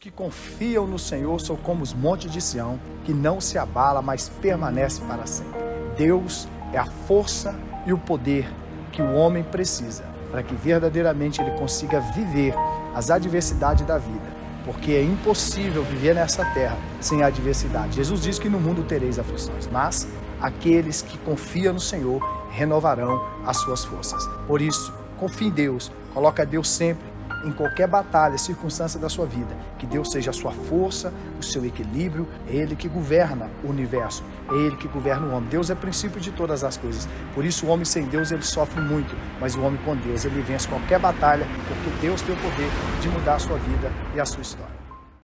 que confiam no Senhor são como os montes de Sião, que não se abala, mas permanece para sempre. Deus é a força e o poder que o homem precisa para que verdadeiramente ele consiga viver as adversidades da vida, porque é impossível viver nessa terra sem adversidade. Jesus diz que no mundo tereis aflições, mas aqueles que confiam no Senhor renovarão as suas forças. Por isso, confie em Deus, coloca Deus sempre em qualquer batalha, circunstância da sua vida. Que Deus seja a sua força, o seu equilíbrio. É Ele que governa o universo, é Ele que governa o homem. Deus é princípio de todas as coisas. Por isso, o homem sem Deus ele sofre muito, mas o homem com Deus ele vence qualquer batalha, porque Deus tem o poder de mudar a sua vida e a sua história.